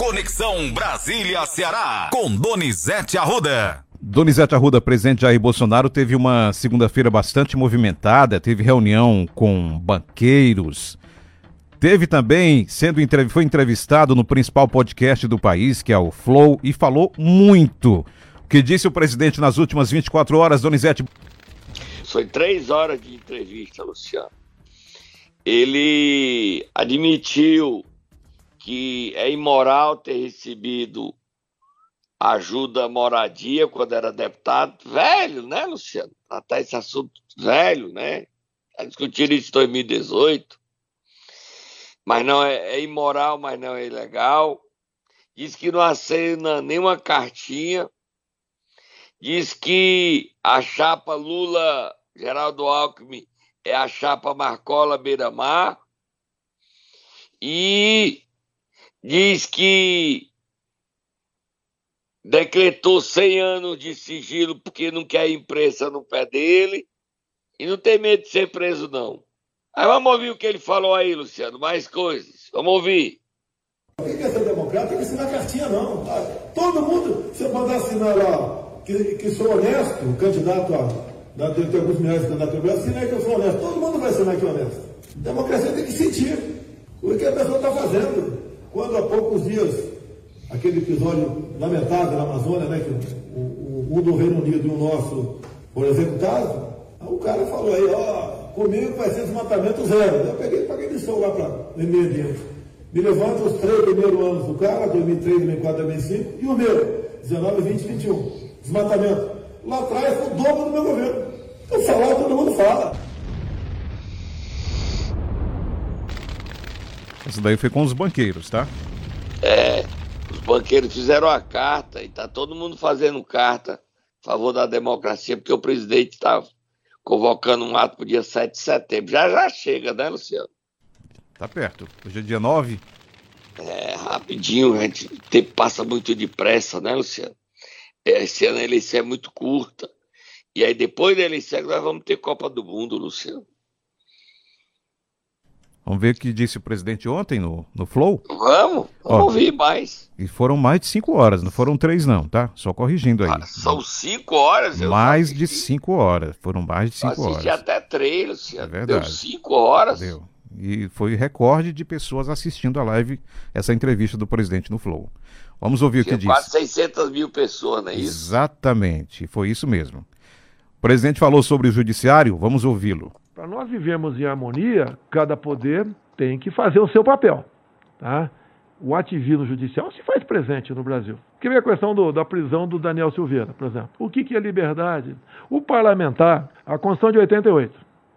Conexão Brasília-Ceará, com Donizete Arruda. Donizete Arruda, presidente Jair Bolsonaro, teve uma segunda-feira bastante movimentada, teve reunião com banqueiros, teve também, sendo foi entrevistado no principal podcast do país, que é o Flow, e falou muito. O que disse o presidente nas últimas 24 horas, Donizete? Foi três horas de entrevista, Luciano. Ele admitiu que é imoral ter recebido ajuda moradia quando era deputado. Velho, né, Luciano? Até esse assunto velho, né? Está discutindo isso em 2018. Mas não é, é, imoral, mas não é ilegal. Diz que não assina nenhuma cartinha. Diz que a chapa Lula, Geraldo Alckmin, é a chapa Marcola Beira-Mar. E diz que decretou 100 anos de sigilo porque não quer imprensa no pé dele e não tem medo de ser preso, não. Aí vamos ouvir o que ele falou aí, Luciano, mais coisas. Vamos ouvir. Quem quer ser democrata tem que assinar cartinha, não. Todo mundo, se eu mandar assinar lá que, que sou honesto, o candidato a. tem, alguns milhares de candidatos a assinar que eu sou honesto. Todo mundo vai assinar que é honesto. Democracia tem que sentir o que a pessoa está fazendo. Quando há poucos dias, aquele episódio lamentável na Amazônia, né, que o, o, um do Reino Unido e o nosso foram executados, o cara falou aí, ó, comigo vai ser desmatamento zero. Eu peguei paguei missão lá para e-mail adiante. Me levanto os três primeiros anos do cara, 2003, 2004, 2005, e o meu, 19, 20, 21. Desmatamento. Lá atrás o dobro do meu governo. Eu falar, todo mundo fala. Isso daí foi com os banqueiros, tá? É, os banqueiros fizeram a carta e tá todo mundo fazendo carta a favor da democracia, porque o presidente está convocando um ato para o dia 7 de setembro. Já já chega, né, Luciano? Tá perto. Hoje é dia 9. É, rapidinho, a gente, o tempo passa muito depressa, né, Luciano? É, esse ano a eleição é muito curta. E aí, depois da eleição, nós vamos ter Copa do Mundo, Luciano. Vamos ver o que disse o presidente ontem no, no Flow? Vamos, vamos Ó, ouvir mais. E foram mais de cinco horas, não foram três não, tá? Só corrigindo aí. Ah, são cinco horas? mais de cinco horas, foram mais de cinco horas. até três, Luciano. É verdade. Deu cinco horas. Deu. E foi recorde de pessoas assistindo a live, essa entrevista do presidente no Flow. Vamos ouvir Tinha o que quase disse. Quase 600 mil pessoas, não é isso? Exatamente, foi isso mesmo. O presidente falou sobre o judiciário, vamos ouvi-lo. Para nós vivermos em harmonia, cada poder tem que fazer o seu papel. Tá? O ativismo judicial se faz presente no Brasil. Que vem a questão do, da prisão do Daniel Silveira, por exemplo. O que, que é liberdade? O parlamentar, a Constituição de 88,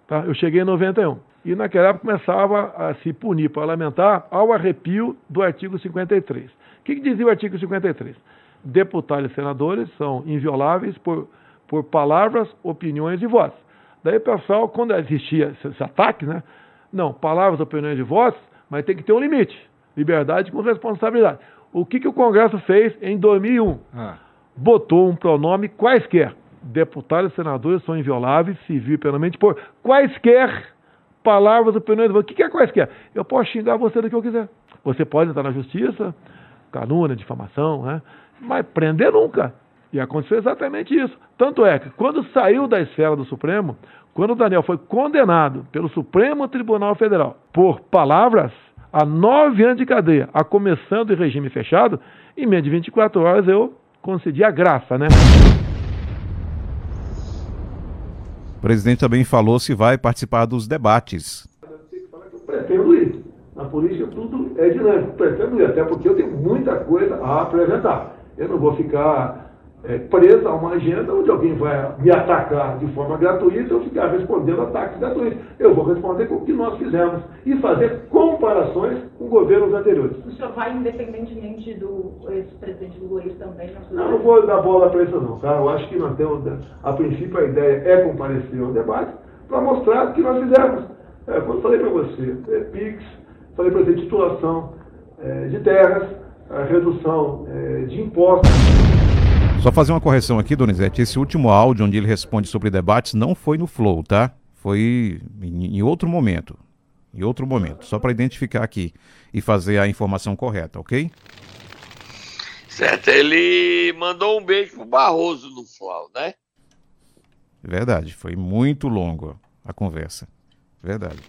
tá? eu cheguei em 91. E naquela época começava a se punir parlamentar ao arrepio do artigo 53. O que, que dizia o artigo 53? Deputados e senadores são invioláveis por, por palavras, opiniões e voz. Daí o pessoal, quando existia esse, ataque, né? Não, palavras, opiniões e votos, mas tem que ter um limite. Liberdade com responsabilidade. O que, que o Congresso fez em 2001? Ah. Botou um pronome quaisquer. Deputados e senadores são invioláveis, civil e penalmente, por quaisquer palavras, opiniões votos. O que, que é quaisquer? Eu posso xingar você do que eu quiser. Você pode entrar na justiça, calúnia, difamação, né? mas prender nunca. E aconteceu exatamente isso. Tanto é que, quando saiu da esfera do Supremo, quando o Daniel foi condenado pelo Supremo Tribunal Federal por palavras a nove anos de cadeia, a começando em regime fechado, em menos de 24 horas eu concedi a graça, né? O presidente também falou se vai participar dos debates. Eu pretendo ir. Na política tudo é dinâmico. Pretendo ir, até porque eu tenho muita coisa a apresentar. Eu não vou ficar é, presa a uma agenda onde alguém vai me atacar de forma gratuita, eu ficar respondendo ataques gratuitos. Eu vou responder com o que nós fizemos e fazer comparações com governos anteriores. O senhor vai independentemente do ex-presidente Lula também? Não, não vou dar bola para isso não, tá? Eu acho que nós temos, a princípio a ideia é comparecer ao debate para mostrar o que nós fizemos. É, como eu falei para você, é, PIX, falei para você, titulação é, de terras, redução é, de impostos. Só fazer uma correção aqui, Donizete. Esse último áudio onde ele responde sobre debates não foi no Flow, tá? Foi em, outro momento. Em outro momento. Só para identificar aqui e fazer a informação correta, ok? Certo, ele mandou um beijo pro Barroso no FLAU, né? Verdade, foi muito longo a conversa. Verdade.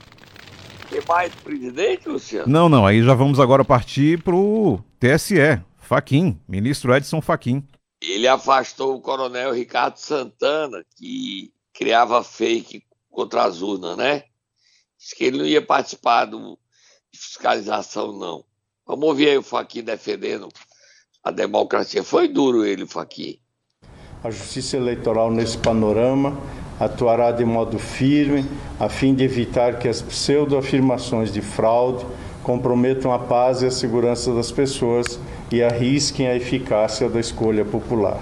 Tem mais presidente, Luciano? Não, não, aí já vamos agora partir pro TSE. Faquim, ministro Edson Faquim. Ele afastou o coronel Ricardo Santana, que criava fake contra as urnas, né? Diz que ele não ia participar do, de fiscalização, não. Vamos ouvir aí o Faquim defendendo a democracia. Foi duro ele, Faquim. A Justiça Eleitoral, nesse panorama, atuará de modo firme a fim de evitar que as pseudo-afirmações de fraude comprometam a paz e a segurança das pessoas e arrisquem a eficácia da escolha popular.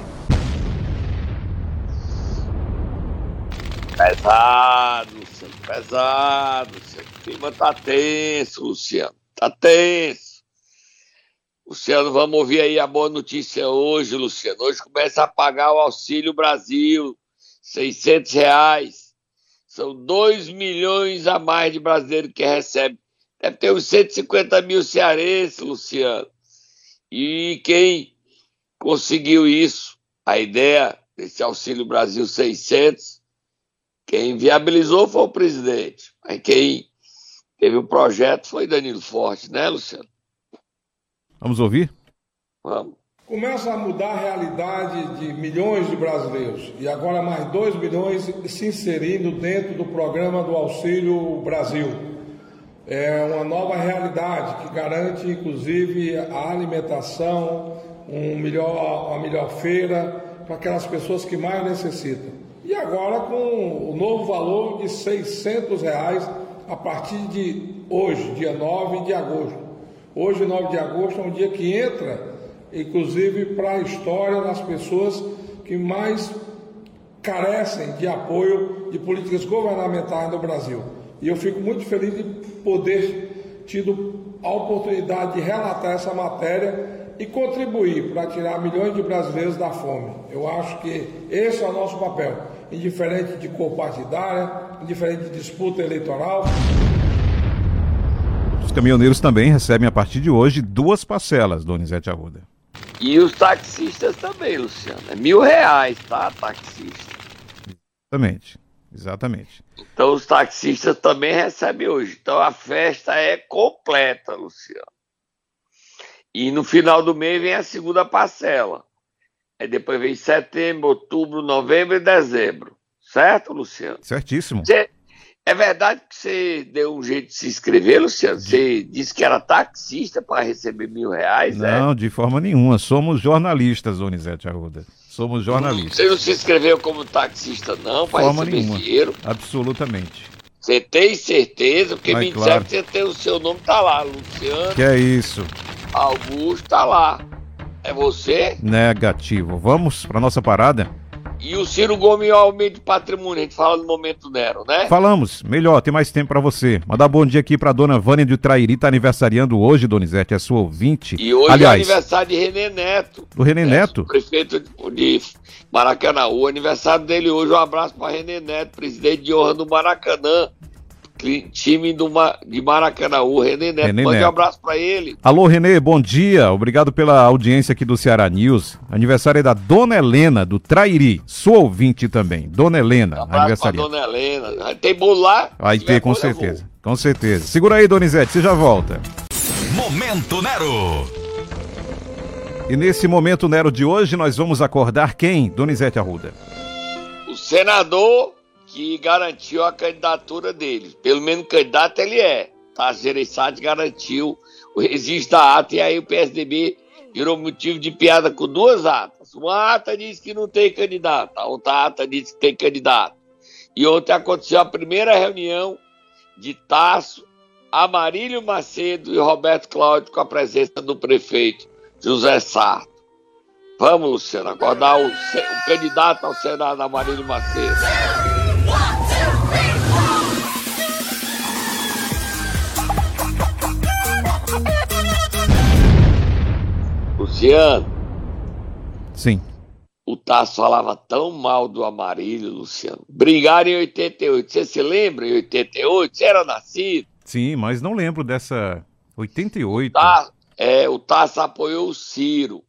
Pesado, Luciano, pesado, Luciano. O clima tá tenso, Luciano. Tá tenso. Luciano, vamos ouvir aí a boa notícia hoje, Luciano. Hoje começa a pagar o Auxílio Brasil, 600 reais. São 2 milhões a mais de brasileiros que recebem. Deve ter uns 150 mil cearenses, Luciano. E quem conseguiu isso, a ideia desse Auxílio Brasil 600, quem viabilizou foi o presidente. Mas quem teve o projeto foi Danilo Forte, né, Luciano? Vamos ouvir? Vamos. Começa a mudar a realidade de milhões de brasileiros e agora mais 2 milhões se inserindo dentro do programa do Auxílio Brasil. É uma nova realidade que garante, inclusive, a alimentação, um melhor, uma melhor feira para aquelas pessoas que mais necessitam. E agora com o novo valor de 600 reais a partir de hoje, dia 9 de agosto. Hoje, 9 de agosto, é um dia que entra, inclusive, para a história das pessoas que mais carecem de apoio de políticas governamentais no Brasil. E eu fico muito feliz de poder tido a oportunidade de relatar essa matéria e contribuir para tirar milhões de brasileiros da fome. Eu acho que esse é o nosso papel, indiferente de cor partidária, indiferente de disputa eleitoral. Os caminhoneiros também recebem a partir de hoje duas parcelas, Donizete Arruda. E os taxistas também, Luciano. É mil reais, tá, taxista? Exatamente, exatamente. Então os taxistas também recebem hoje. Então a festa é completa, Luciano. E no final do mês vem a segunda parcela. Aí depois vem setembro, outubro, novembro e dezembro. Certo, Luciano? Certíssimo. Você- é verdade que você deu um jeito de se inscrever, Luciano? Você disse que era taxista para receber mil reais, né? Não, de forma nenhuma. Somos jornalistas, Donizete Arruda. Somos jornalistas. Você não se inscreveu como taxista, não, para Forma receber nenhuma. dinheiro? Absolutamente. Você tem certeza? Porque me claro. disseram que você tem o seu nome, tá lá. Luciano Que é isso? Augusto tá lá. É você? Negativo. Vamos para nossa parada? E o Ciro Gomes é o aumento de patrimônio. A gente fala no momento Nero, né? Falamos. Melhor, tem mais tempo para você. Mandar bom dia aqui para dona Vânia de Trairi, tá aniversariando hoje, Donizete, é sua ouvinte. E hoje Aliás, é aniversário de René Neto. do René né? Neto. Prefeito de de Maracanã. O aniversário dele hoje. Um abraço para René Neto, presidente de honra do Maracanã. Time do Ma- de Maracanã. O René Neto. René Mande Neto. um abraço para ele. Alô, Renê, bom dia. Obrigado pela audiência aqui do Ceará News. Aniversário é da Dona Helena, do Trairi. Sua ouvinte também. Dona Helena, Um abraço para aniversariante. dona Helena. Tem bolo lá? Vai ter, com certeza. Com certeza. Segura aí, Donizete, você já volta. Momento Nero. E nesse momento Nero de hoje, nós vamos acordar quem? Donizete Arruda. o senador que garantiu a candidatura dele. Pelo menos candidato ele é. Tá? Gereissati garantiu o registro da ata e aí o PSDB virou motivo de piada com duas atas. Uma ata diz que não tem candidato, a outra ata diz que tem candidato. E ontem aconteceu a primeira reunião de Tasso, Amarílio Macedo e Roberto Cláudio com a presença do prefeito José Sarto. Vamos, Luciano, acordar o, o candidato ao Senado, Amarílio Macedo. Luciano, Sim. o Tasso falava tão mal do Amarílio, Luciano. Brigaram em 88. Você se lembra em 88? Você era nascido? Sim, mas não lembro dessa 88. Tá, é, o Tasso apoiou o Ciro.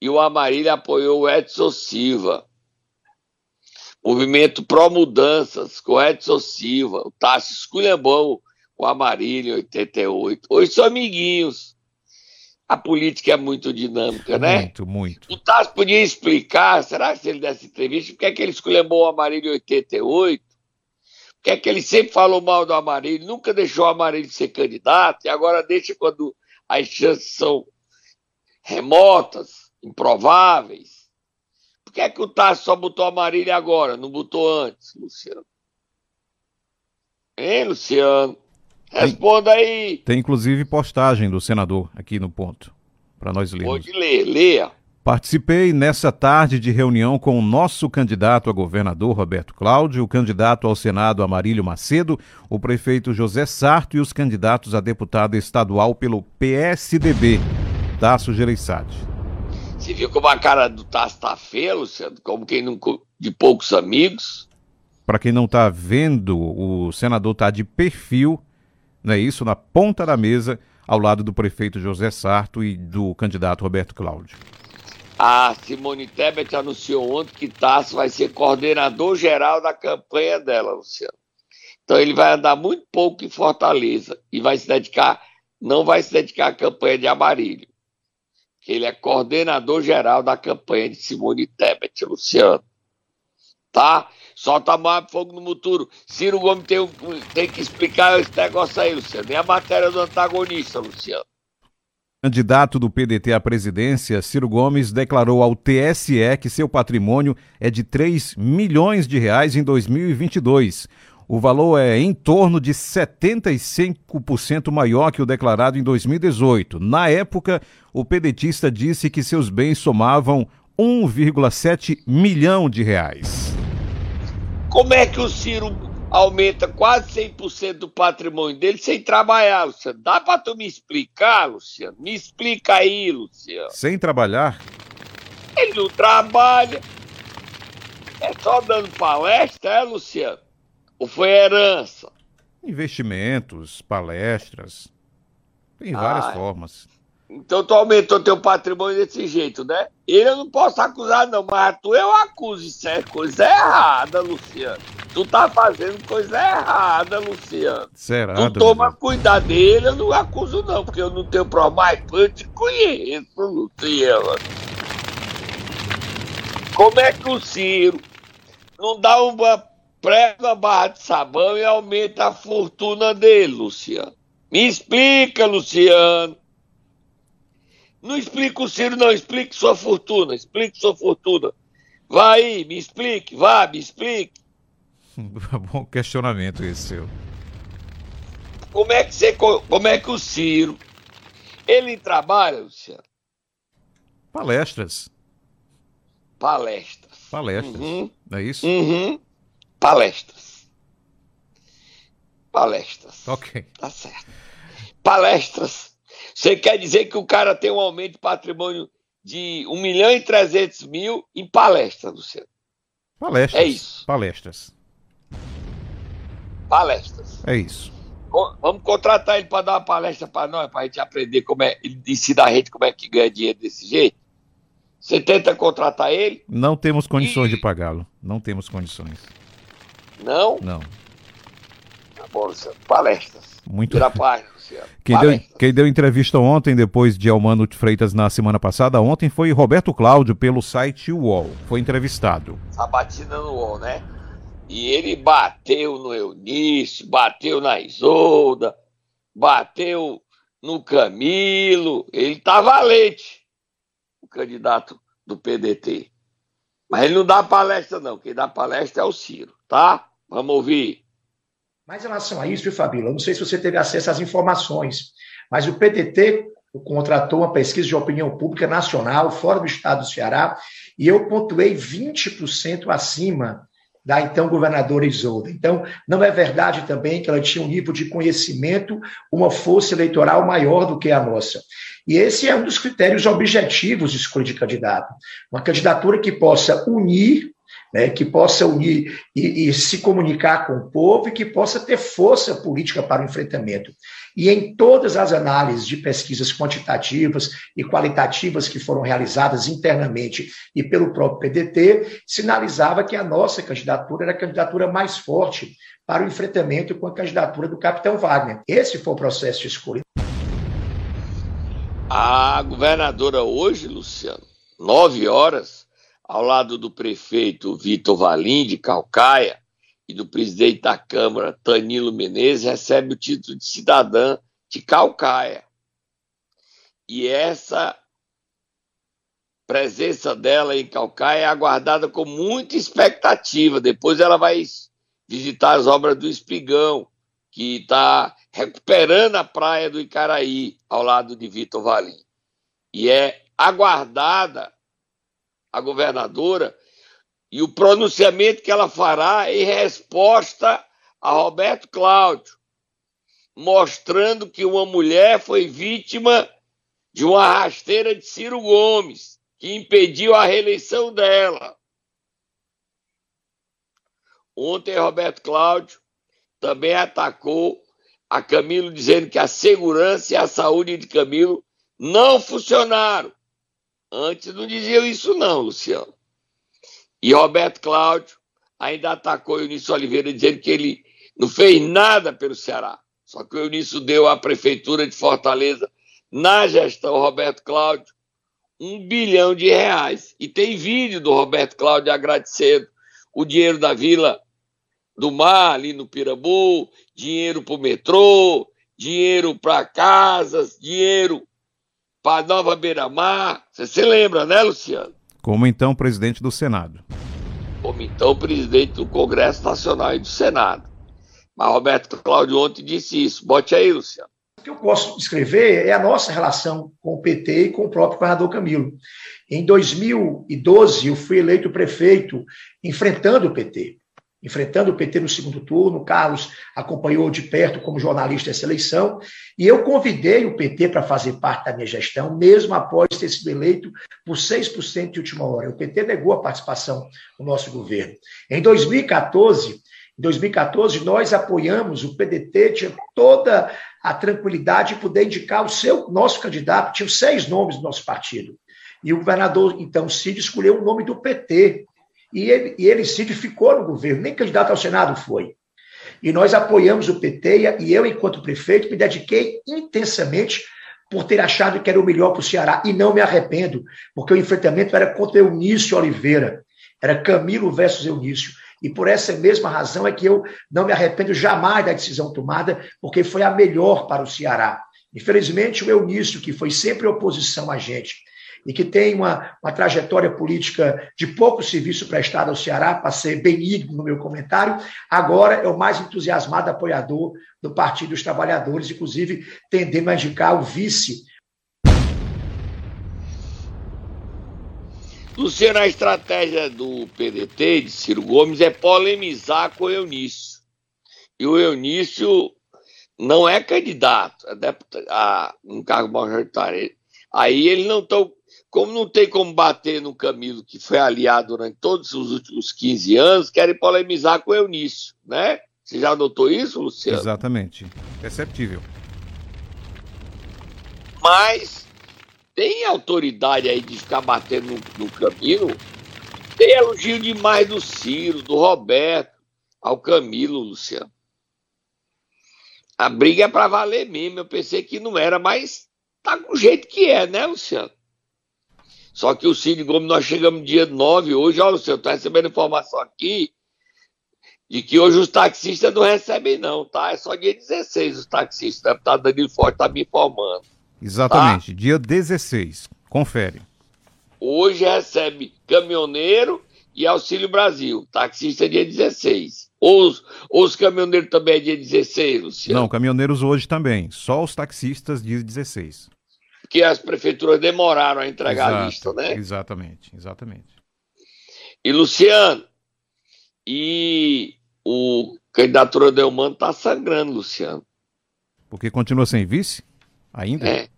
e o Amarília apoiou o Edson Silva. Movimento Pró Mudanças com o Edson Silva. O Tássio esculhambou o Amarília em 88. Hoje são amiguinhos. A política é muito dinâmica, né? Muito, muito. O Tássio podia explicar, será que se ele desse entrevista, por que, é que ele esculhambou o Amarília em 88? Por que, é que ele sempre falou mal do Amarília, nunca deixou o Amarília ser candidato, e agora deixa quando as chances são remotas, improváveis. Por que é que o Tássio só botou Amarília agora, não botou antes, Luciano? Hein, Luciano? Responda aí. Tem inclusive postagem do senador aqui no ponto, para nós lermos. Pode ler, leia. Participei nessa tarde de reunião com o nosso candidato a governador Roberto Cláudio, o candidato ao Senado Amarílio Macedo, o prefeito José Sarto e os candidatos a deputado estadual pelo PSDB, Tasso Gereissati. Você viu como a cara do Tasso tá feia, Luciano? Como quem não de poucos amigos. Para quem não está vendo, o senador está de perfil não é isso? Na ponta da mesa, ao lado do prefeito José Sarto e do candidato Roberto Cláudio. A Simone Tebet anunciou ontem que Tasso vai ser coordenador geral da campanha dela, Luciano. Então ele vai andar muito pouco em Fortaleza e vai se dedicar, não vai se dedicar à campanha de Amarílio. Ele é coordenador geral da campanha de Simone Tebet, Luciano. Tá? Solta mais fogo no muturo. Ciro Gomes tem, tem que explicar esse negócio aí, Luciano. É a matéria do antagonista, Luciano. Candidato do PDT à presidência, Ciro Gomes declarou ao TSE que seu patrimônio é de 3 milhões de reais em 2022. O valor é em torno de 75% maior que o declarado em 2018. Na época, o pedetista disse que seus bens somavam 1,7 milhão de reais. Como é que o Ciro aumenta quase 100% do patrimônio dele sem trabalhar, Luciano? Dá para tu me explicar, Luciano? Me explica aí, Luciano. Sem trabalhar? Ele não trabalha. É só dando palestra, é, Luciano? Ou foi herança? Investimentos, palestras. Tem várias ah, formas. Então tu aumentou teu patrimônio desse jeito, né? Ele eu não posso acusar, não, mas tu eu acuso. Isso é coisa errada, Luciano. Tu tá fazendo coisa errada, Luciano. Será? Tu toma cuidado dele, eu não acuso, não, porque eu não tenho problema. Mas eu te conheço, Luciano. Como é que o Ciro não dá uma prega barra de sabão e aumenta a fortuna dele, Luciano? Me explica, Luciano. Não explica o Ciro, não. Explique sua fortuna. Explique sua fortuna. Vá aí, me explique. Vá, me explique. Bom questionamento esse seu. Como é que você, como é que o Ciro ele trabalha, Luciano? Palestras. Palestras. Palestras. Uhum. É isso? Uhum. Palestras. Palestras. Ok. Tá certo. Palestras você quer dizer que o cara tem um aumento de patrimônio de 1 milhão e 300 mil em palestras, Luciano? Palestras. É isso. Palestras. Palestras. É isso. Vamos contratar ele para dar uma palestra para nós, para a gente aprender como é, ele ensinar a gente como é que ganha dinheiro desse jeito. Você tenta contratar ele? Não temos condições e... de pagá-lo. Não temos condições. Não? Não. Tá bom, Luciano. Palestras. Muito. Vira página. Quem deu, quem deu, entrevista ontem, depois de Almano Freitas na semana passada, ontem foi Roberto Cláudio, pelo site UOL. Foi entrevistado. Sabatina no UOL, né? E ele bateu no Eunício, bateu na Isolda, bateu no Camilo. Ele tá valente, o candidato do PDT. Mas ele não dá palestra, não. Quem dá palestra é o Ciro, tá? Vamos ouvir. Mas em relação a isso, Fabíola, eu não sei se você teve acesso às informações, mas o PTT contratou uma pesquisa de opinião pública nacional, fora do estado do Ceará, e eu pontuei 20% acima da então governadora Isolda. Então, não é verdade também que ela tinha um nível de conhecimento, uma força eleitoral maior do que a nossa. E esse é um dos critérios objetivos de escolha de candidato. Uma candidatura que possa unir né, que possa unir e, e, se comunicar com o povo e que possa ter força política para o enfrentamento. E em todas as análises de pesquisas quantitativas e qualitativas que foram realizadas internamente e pelo próprio PDT, sinalizava que a nossa candidatura era a candidatura mais forte para o enfrentamento com a candidatura do capitão Wagner. Esse foi o processo de escolha. A governadora hoje, Luciano, nove horas, ao lado do prefeito Vitor Valim, de Calcaia, e do presidente da Câmara, Tanilo Menezes, recebe o título de cidadã de Calcaia. E essa presença dela em Calcaia é aguardada com muita expectativa. Depois ela vai visitar as obras do Espigão, que está recuperando a praia do Icaraí, ao lado de Vitor Valim. E é aguardada a governadora e o pronunciamento que ela fará em resposta a Roberto Cláudio, mostrando que uma mulher foi vítima de uma rasteira de Ciro Gomes, que impediu a reeleição dela. Ontem, Roberto Cláudio também atacou a Camilo, dizendo que a segurança e a saúde de Camilo não funcionaram. Antes não diziam isso, não, Luciano. E Roberto Cláudio ainda atacou o Eunício Oliveira, dizendo que ele não fez nada pelo Ceará. Só que o Eunício deu à Prefeitura de Fortaleza, na gestão Roberto Cláudio, um bilhão de reais. E tem vídeo do Roberto Cláudio agradecendo o dinheiro da Vila do Mar, ali no Pirambu, dinheiro para o metrô, dinheiro para casas, dinheiro para Nova Beira-Mar. Você se lembra, né, Luciano? Como então presidente do Senado. Como então presidente do Congresso Nacional e do Senado. Mas Roberto Cláudio ontem disse isso. Bote aí, Luciano. O que eu posso descrever é a nossa relação com o PT e com o próprio governador Camilo. Em 2012, eu fui eleito prefeito enfrentando o PT enfrentando o PT no segundo turno. Carlos acompanhou de perto como jornalista essa eleição. E eu convidei o PT para fazer parte da minha gestão, mesmo após ter sido eleito por 6% de última hora. O PT negou a participação no nosso governo. Em 2014, em 2014, nós apoiamos, o PDT tinha toda a tranquilidade de poder indicar o seu nosso candidato, tinha seis nomes do nosso partido. E o governador, então, Cid, escolheu o nome do PT e ele, e ele Cid ficou no governo, nem candidato ao Senado foi. E nós apoiamos o PT e eu, enquanto prefeito, me dediquei intensamente por ter achado que era o melhor para o Ceará. E não me arrependo, porque o enfrentamento era contra Eunício Oliveira. Era Camilo versus Eunício. E por essa mesma razão é que eu não me arrependo jamais da decisão tomada, porque foi a melhor para o Ceará. Infelizmente, o Eunício, que foi sempre oposição a gente, e que tem uma, uma trajetória política de pouco serviço prestado ao Ceará, para ser benigno no meu comentário, agora é o mais entusiasmado apoiador do Partido dos Trabalhadores, inclusive tendendo a indicar o vice. Luciano, a estratégia do PDT, de Ciro Gomes, é polemizar com o Eunício. E o Eunício não é candidato a, deputado, a um cargo majoritário. Aí eles não estão como não tem como bater no Camilo, que foi aliado durante todos os últimos 15 anos, querem polemizar com o Eunício, né? Você já notou isso, Luciano? Exatamente. Perceptível. Mas tem autoridade aí de ficar batendo no, no Camilo. Tem elogio demais do Ciro, do Roberto, ao Camilo, Luciano. A briga é para valer mesmo. Eu pensei que não era, mas tá com o jeito que é, né, Luciano? Só que o Cid Gomes, nós chegamos dia 9 hoje, olha, você está recebendo informação aqui de que hoje os taxistas não recebem, não, tá? É só dia 16 os taxistas. O deputado Danilo Forte está me informando. Exatamente, tá? dia 16. Confere. Hoje recebe caminhoneiro e Auxílio Brasil. Taxista é dia 16. Ou os, ou os caminhoneiros também é dia 16, Luciano? Não, caminhoneiros hoje também. Só os taxistas dia 16 que as prefeituras demoraram a entregar Exato, a lista, né? Exatamente, exatamente. E Luciano, e o candidatura Delmano está sangrando, Luciano. Porque continua sem vice? Ainda? É.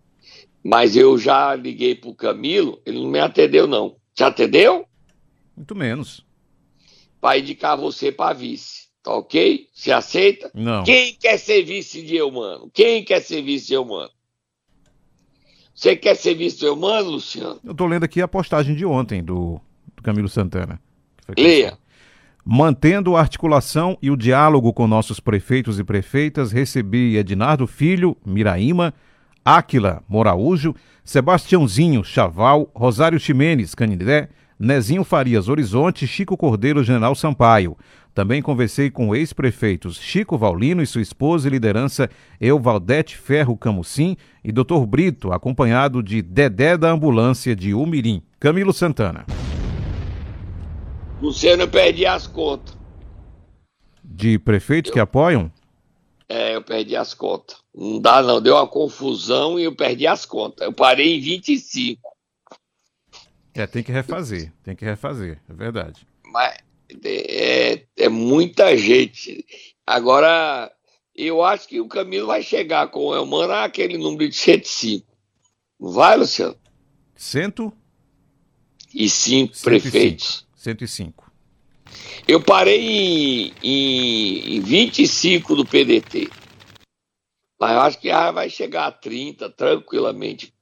Mas eu já liguei para o Camilo, ele não me atendeu, não. Te atendeu? Muito menos. Para indicar você para vice. Tá ok? Você aceita? Não. Quem quer ser vice de Eumano? Quem quer ser vice de Eumano? Você quer ser vice de Eumano, Luciano? Eu tô lendo aqui a postagem de ontem do, do Camilo Santana. Leia. Mantendo a articulação e o diálogo com nossos prefeitos e prefeitas, recebi Ednardo Filho, Miraíma, Áquila Moraújo, Sebastiãozinho Chaval, Rosário Ximenes Canindé, Nezinho Farias Horizonte, Chico Cordeiro General Sampaio. Também conversei com ex-prefeitos Chico Vaulino e sua esposa e liderança Euvaldete Ferro Camucim e Dr. Brito, acompanhado de Dedé da Ambulância de Umirim. Camilo Santana. Luciano, eu perdi as contas. De prefeitos que apoiam? É, eu perdi as contas. Não dá, não. Deu uma confusão e eu perdi as contas. Eu parei em 25. É, tem que refazer. Tem que refazer, é verdade. Mas é, é muita gente. Agora, eu acho que o Camilo vai chegar com o Elmano àquele número de 105. Não vai, Luciano? Cento? E cinco 105. prefeitos. 105. Eu parei em, em, em 25 do PDT. Mas eu acho que ah, vai chegar a 30 tranquilamente.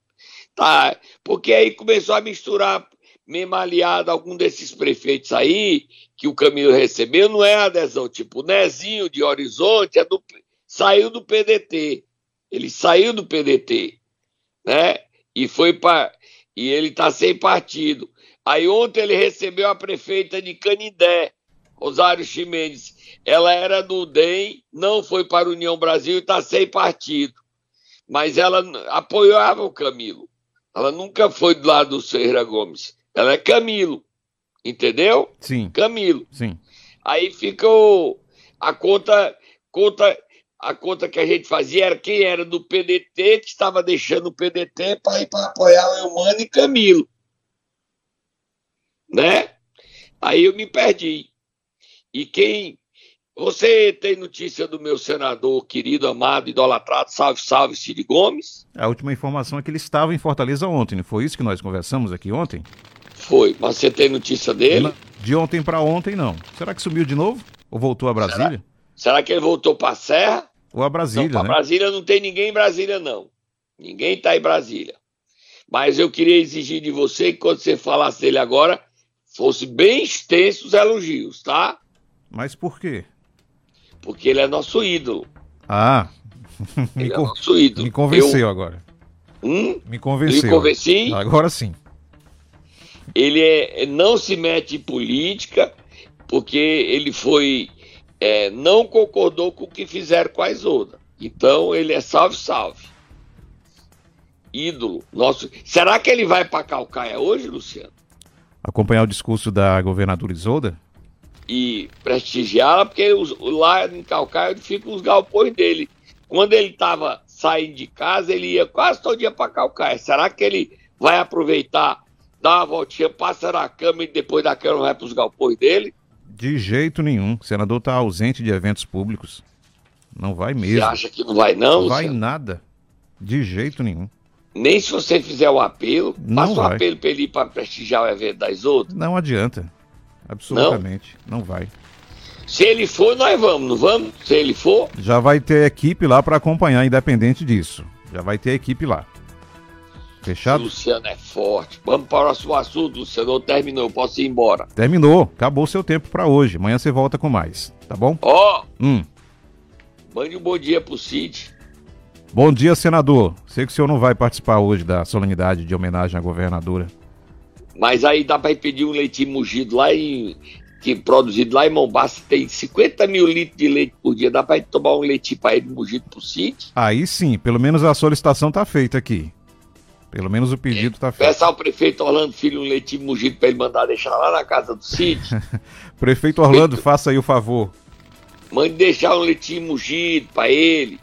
Tá, porque aí começou a misturar, mesmo aliado a algum desses prefeitos aí, que o Camilo recebeu, não é adesão. Tipo, o Nezinho de Horizonte é do, saiu do PDT. Ele saiu do PDT, né? E foi para. E ele está sem partido. Aí ontem ele recebeu a prefeita de Canindé, Rosário Ximenes. Ela era do DEM, não foi para a União Brasil e está sem partido. Mas ela apoiava o Camilo. Ela nunca foi do lado do Ferreira Gomes. Ela é Camilo. Entendeu? Sim. Camilo. Sim. Aí ficou a conta, conta, a conta que a gente fazia era quem era do PDT que estava deixando o PDT para ir para apoiar o Eumano e Camilo né? Aí eu me perdi. E quem. Você tem notícia do meu senador querido, amado, idolatrado, salve, salve, Cid Gomes? A última informação é que ele estava em Fortaleza ontem, não foi isso que nós conversamos aqui ontem? Foi, mas você tem notícia dele? De ontem para ontem, não. Será que sumiu de novo? Ou voltou a Brasília? Será, Será que ele voltou para a Serra? Ou a Brasília, não, né? Brasília não tem ninguém em Brasília, não. Ninguém está em Brasília. Mas eu queria exigir de você que quando você falasse dele agora, fosse bem extensos os elogios, tá? Mas por quê? Porque ele é nosso ídolo. Ah, me, Ele é con- nosso ídolo. me convenceu Eu- agora. Hum? Me convenceu. Me convenci? Agora sim. Ele é- não se mete em política porque ele foi é, não concordou com o que fizeram com a Isolda. Então ele é salve salve. Ídolo nosso. Será que ele vai para Calcaia hoje, Luciano? Acompanhar o discurso da governadora Isolda? E prestigiá-la porque os- lá em Calcaia ficam os galpões dele. Quando ele estava saindo de casa, ele ia quase todo dia para Calcaia. Será que ele vai aproveitar, dar uma voltinha, passa na cama e depois da cama vai para os galpões dele? De jeito nenhum. O senador está ausente de eventos públicos. Não vai Você mesmo. acha que não vai não, Não vai nada. De jeito nenhum. Nem se você fizer o apelo, Não faça um vai. apelo para ele ir para prestigiar o evento das outras. Não adianta. Absolutamente. Não, vai. Se ele for, nós vamos, não vamos? Se ele for, Já vai ter equipe lá para acompanhar, independente disso. Já vai ter equipe lá. Fechado? Luciano é forte. Vamos para o próximo assunto, Luciano. Terminou, eu posso ir embora. Terminou. Acabou o seu tempo para hoje. Amanhã você volta com mais. Tá bom? Ó, Hum. mande um bom dia pro Cid. Bom dia, senador. Sei que o senhor não vai participar hoje da solenidade de homenagem à governadora. Mas aí dá para pedir um leitinho mugido lá em. Que produzido lá em Mombasa tem 50 mil litros de leite por dia. Dá para tomar um leitinho para ele mugido pro Cid. Aí sim, pelo menos a solicitação tá feita aqui. Pelo menos o pedido tá feito. Peça ao prefeito Orlando Filho um leitinho mugido para ele mandar deixar lá na casa do Cid. Prefeito Orlando, faça aí o favor. Mande deixar um leitinho mugido para ele.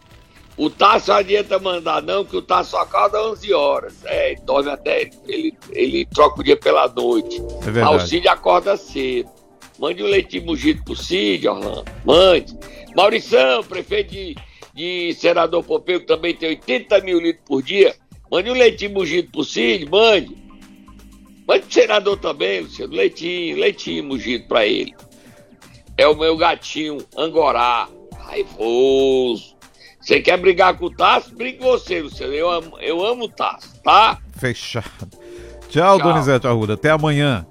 O Tasso não adianta mandar, não, que o Tasso só acorda 11 horas. É, ele dorme até. Ele, ele troca o dia pela noite. É Ah, o verdade. Cid acorda cedo. Mande um leitinho mugido pro Cid, Orlando. Mande. Maurição, prefeito de, de Senador Pompeu, que também tem 80 mil litros por dia. Mande um leitinho mugido pro Cid, mande. Mande pro senador também, Luciano. Leitinho, leitinho mugido pra ele. é o meu gatinho Angorá, raivoso. Você quer brigar com o Tasso? Brigue com você, Luciano. Eu amo, eu amo o Tasso, tá? Fechado. Tchau, Tchau. Donizete Arruda. Até amanhã.